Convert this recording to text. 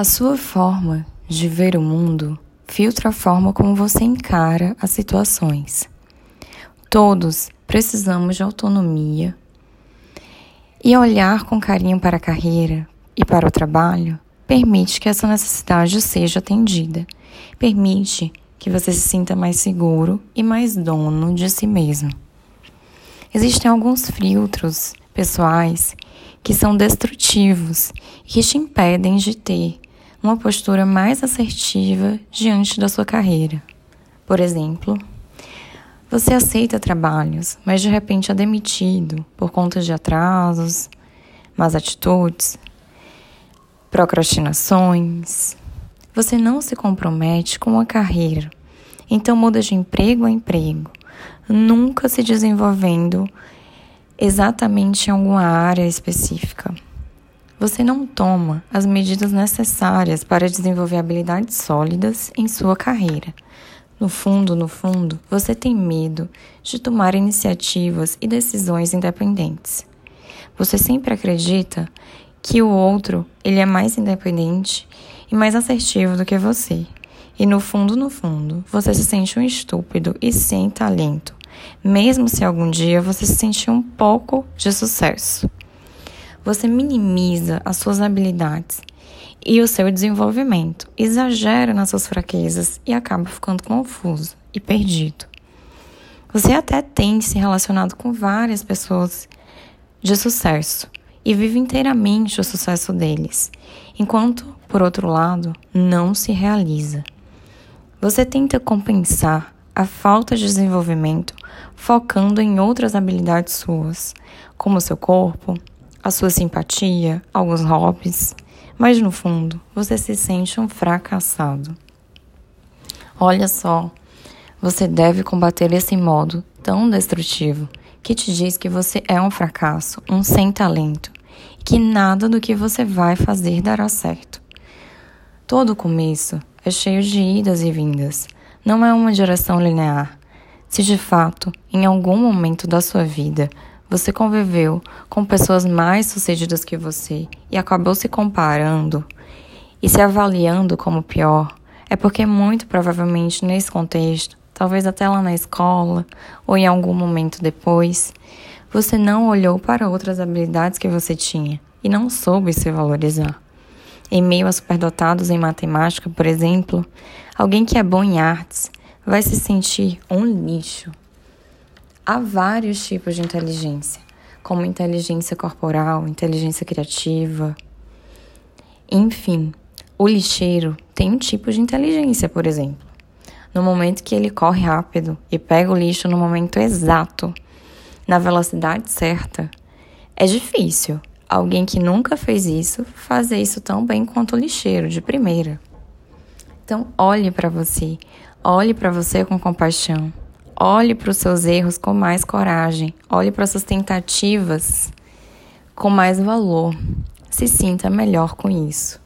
A sua forma de ver o mundo filtra a forma como você encara as situações. Todos precisamos de autonomia e olhar com carinho para a carreira e para o trabalho permite que essa necessidade seja atendida. Permite que você se sinta mais seguro e mais dono de si mesmo. Existem alguns filtros pessoais que são destrutivos e que te impedem de ter uma postura mais assertiva diante da sua carreira. Por exemplo, você aceita trabalhos, mas de repente é demitido por conta de atrasos, más atitudes, procrastinações. Você não se compromete com a carreira, então muda de emprego a emprego, nunca se desenvolvendo exatamente em alguma área específica. Você não toma as medidas necessárias para desenvolver habilidades sólidas em sua carreira. No fundo, no fundo, você tem medo de tomar iniciativas e decisões independentes. Você sempre acredita que o outro, ele é mais independente e mais assertivo do que você. E no fundo, no fundo, você se sente um estúpido e sem talento mesmo se algum dia você se sentir um pouco de sucesso. Você minimiza as suas habilidades e o seu desenvolvimento, exagera nas suas fraquezas e acaba ficando confuso e perdido. Você até tem se relacionado com várias pessoas de sucesso e vive inteiramente o sucesso deles, enquanto, por outro lado, não se realiza. Você tenta compensar a falta de desenvolvimento focando em outras habilidades suas, como seu corpo, a sua simpatia, alguns hobbies, mas no fundo você se sente um fracassado. Olha só, você deve combater esse modo tão destrutivo que te diz que você é um fracasso, um sem talento, e que nada do que você vai fazer dará certo. Todo começo é cheio de idas e vindas, não é uma direção linear. Se de fato, em algum momento da sua vida, você conviveu com pessoas mais sucedidas que você e acabou se comparando e se avaliando como pior, é porque muito provavelmente nesse contexto, talvez até lá na escola ou em algum momento depois, você não olhou para outras habilidades que você tinha e não soube se valorizar. Em meio a superdotados em matemática, por exemplo, alguém que é bom em artes vai se sentir um lixo. Há vários tipos de inteligência, como inteligência corporal, inteligência criativa. Enfim, o lixeiro tem um tipo de inteligência, por exemplo. No momento que ele corre rápido e pega o lixo no momento exato, na velocidade certa, é difícil alguém que nunca fez isso fazer isso tão bem quanto o lixeiro de primeira. Então, olhe para você, Olhe para você com compaixão. Olhe para os seus erros com mais coragem. Olhe para suas tentativas com mais valor. Se sinta melhor com isso.